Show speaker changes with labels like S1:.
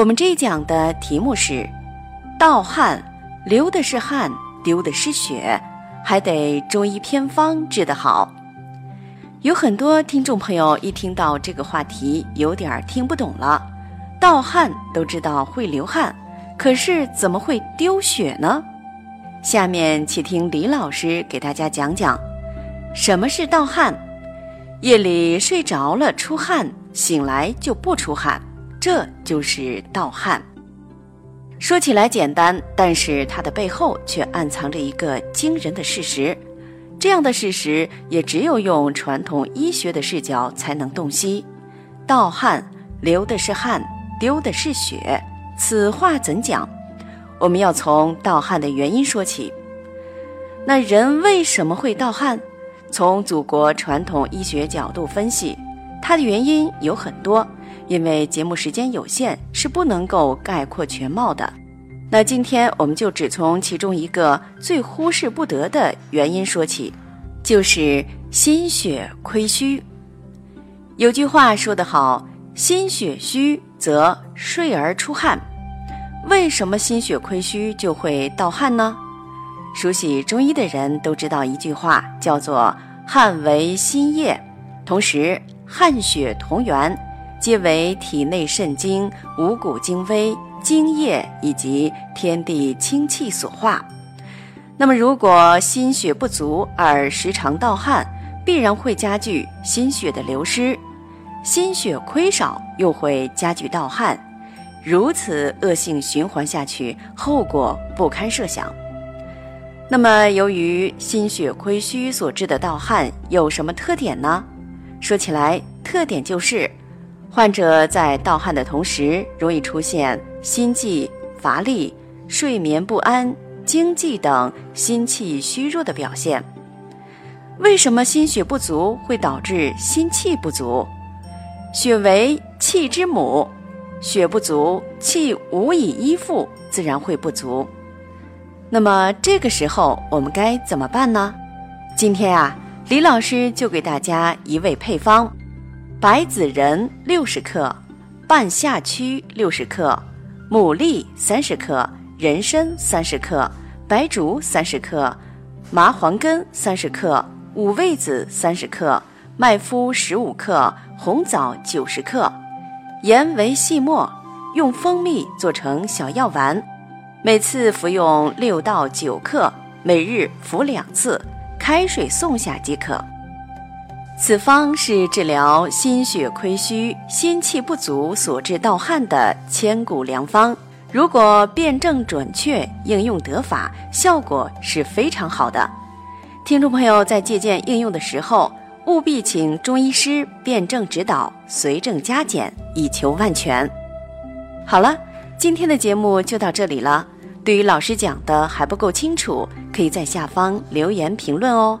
S1: 我们这一讲的题目是：盗汗，流的是汗，丢的是血，还得中医偏方治得好。有很多听众朋友一听到这个话题，有点听不懂了。盗汗都知道会流汗，可是怎么会丢血呢？下面请听李老师给大家讲讲，什么是盗汗。夜里睡着了出汗，醒来就不出汗。这就是盗汗。说起来简单，但是它的背后却暗藏着一个惊人的事实。这样的事实也只有用传统医学的视角才能洞悉。盗汗，流的是汗，丢的是血，此话怎讲？我们要从盗汗的原因说起。那人为什么会盗汗？从祖国传统医学角度分析，它的原因有很多。因为节目时间有限，是不能够概括全貌的。那今天我们就只从其中一个最忽视不得的原因说起，就是心血亏虚。有句话说得好：“心血虚则睡而出汗。”为什么心血亏虚就会盗汗呢？熟悉中医的人都知道一句话，叫做“汗为心液”，同时汗血同源。皆为体内肾精、五谷精微、精液以及天地清气所化。那么，如果心血不足而时常盗汗，必然会加剧心血的流失；心血亏少又会加剧盗汗。如此恶性循环下去，后果不堪设想。那么，由于心血亏虚所致的盗汗有什么特点呢？说起来，特点就是。患者在盗汗的同时，容易出现心悸、乏力、睡眠不安、惊悸等心气虚弱的表现。为什么心血不足会导致心气不足？血为气之母，血不足，气无以依附，自然会不足。那么这个时候我们该怎么办呢？今天啊，李老师就给大家一味配方。白子仁六十克，半夏曲六十克，牡蛎三十克，人参三十克，白术三十克，麻黄根三十克，五味子三十克，麦麸十五克，红枣九十克，盐为细末，用蜂蜜做成小药丸，每次服用六到九克，每日服两次，开水送下即可。此方是治疗心血亏虚、心气不足所致盗汗的千古良方。如果辨证准确、应用得法，效果是非常好的。听众朋友在借鉴应用的时候，务必请中医师辨证指导，随症加减，以求万全。好了，今天的节目就到这里了。对于老师讲的还不够清楚，可以在下方留言评论哦。